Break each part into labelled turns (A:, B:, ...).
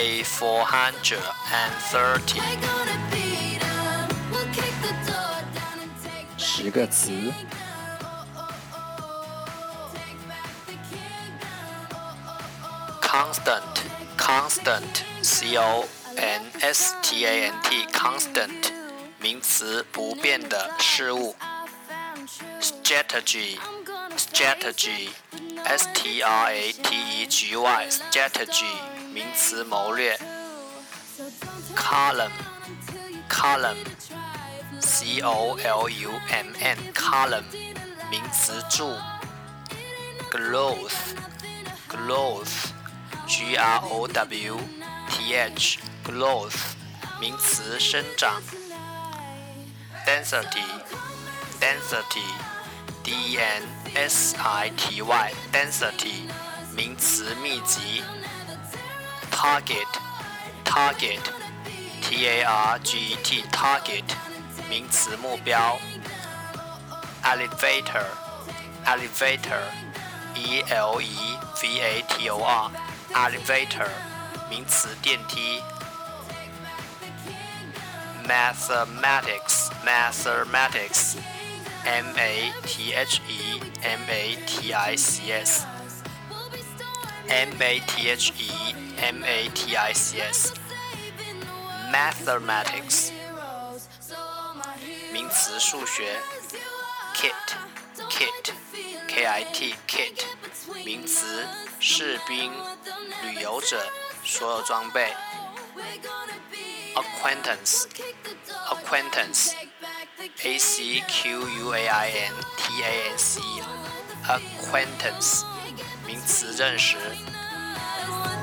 A: Day four hundred and thirty.
B: 十个词。
A: Constant, constant, c o n s t a n t, constant, 名词，不变的事物。Strategy, strategy, s t r a t e g y, strategy. 名词谋略，column，column，c o l u m n，column，名词柱，growth，growth，g r o w t h，growth，名词生长，density，density，d e n s i t y，density，名词密集。target target t a r g e t target 名词目标 elevator elevator e l e v a t o r elevator 名词电梯 mathematics mathematics m a t h e m a t i c s m a t h e M A T I C S mathematics 名词数学 kit kit K I T kit 名词士兵旅游者所有装备 acquaintance acquaintance A C Q U A I N T A N C acquaintance 名词认识。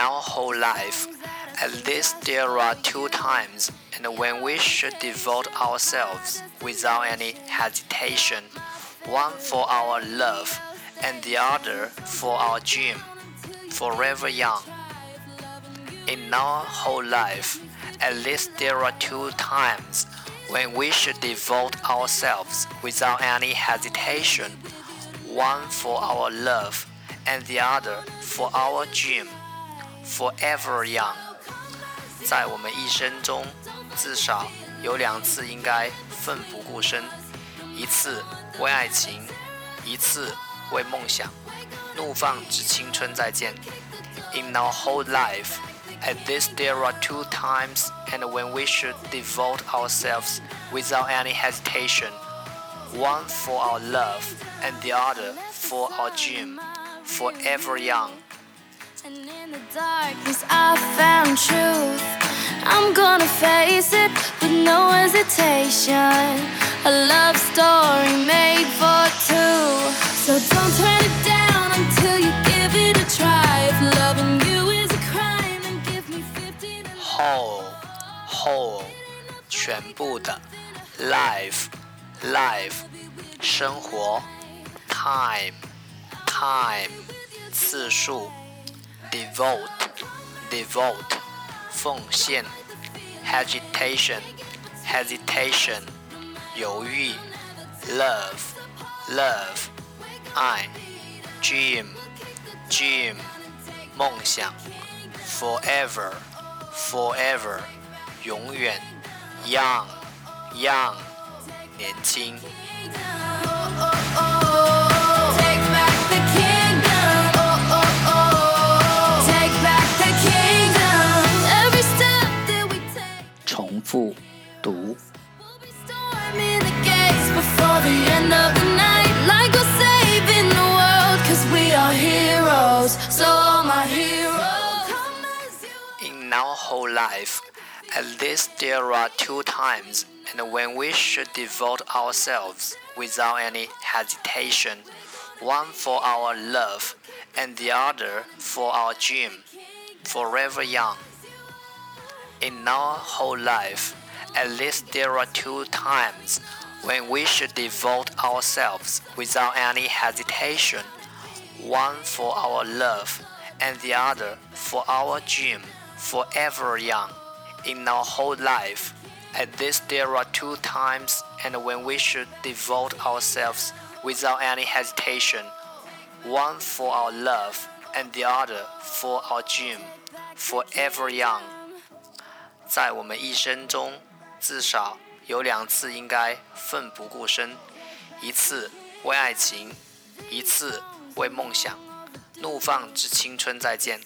A: In our whole life, at least there are two times and when we should devote ourselves without any hesitation, one for our love and the other for our dream, forever young. In our whole life, at least there are two times when we should devote ourselves without any hesitation, one for our love and the other for our dream, forever young。在我们一生中，至少有两次应该奋不顾身，一次为爱情，一次为梦想，怒放之青春再见。In our whole life, at this there are two times and when we should devote ourselves without any hesitation, one for our love and the other for our dream, forever young
C: And in the darkness, I found truth. I'm gonna face it with no hesitation. A love story made for two. So don't turn it down until you give it a try. If loving you is a crime, then give me 50
A: Whole, whole, 全部的，life, life, 生活，time, time, 次数。 devote, devote, 奉献，agitation, hesitation 犹豫，love love 爱，dream dream 梦想，forever forever 永远，young young 年轻。
C: As you
A: In our whole life, at least there are two times and when we should devote ourselves without any hesitation, one for our love and the other for our dream, forever young. In our whole life, at least there are two times when we should devote ourselves without any hesitation, one for our love and the other for our dream, forever young. In our whole life, at least there are two times and when we should devote ourselves without any hesitation, one for our love and the other for our dream, forever young. 在我们一生中，至少有两次应该奋不顾身，一次为爱情，一次为梦想。怒放之青春再见。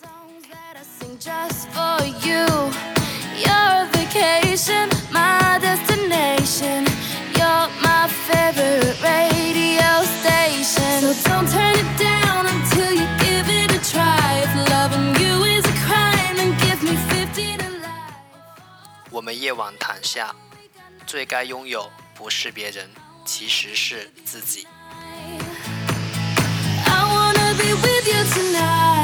A: 我们夜晚躺下，最该拥有不是别人，其实是自己。
C: I wanna be with you tonight.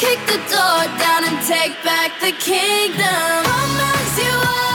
C: kick the door down and take back the kingdom. I'll mess you up.